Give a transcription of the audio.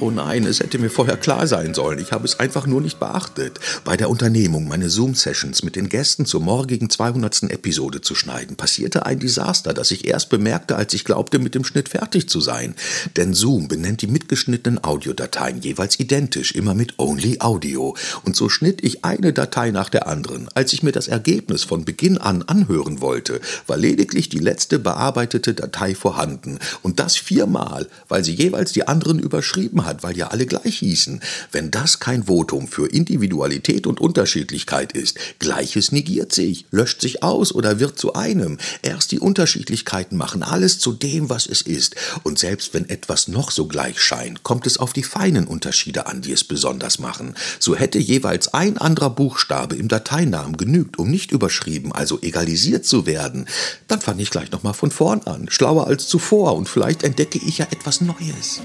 Oh nein, es hätte mir vorher klar sein sollen. Ich habe es einfach nur nicht beachtet. Bei der Unternehmung, meine Zoom-Sessions mit den Gästen zur morgigen 200. Episode zu schneiden, passierte ein Desaster, das ich erst bemerkte, als ich glaubte, mit dem Schnitt fertig zu sein. Denn Zoom benennt die mitgeschnittenen Audiodateien jeweils identisch, immer mit Only Audio. Und so schnitt ich eine Datei nach der anderen. Als ich mir das Ergebnis von Beginn an anhören wollte, war lediglich die letzte bearbeitete Datei vorhanden. Und das viermal, weil sie jeweils die anderen überschrieben hat, weil ja alle gleich hießen. Wenn das kein Votum für Individualität und Unterschiedlichkeit ist, Gleiches negiert sich, löscht sich aus oder wird zu einem. Erst die Unterschiedlichkeiten machen alles zu dem, was es ist. Und selbst wenn etwas noch so gleich scheint, kommt es auf die feinen Unterschiede an, die es besonders machen. So hätte jeweils ein anderer Buchstabe im Dateinamen genügt, um nicht überschrieben, also egalisiert zu werden. Dann fange ich gleich nochmal von vorn an, schlauer als zuvor und vielleicht entdecke ich ja etwas Neues.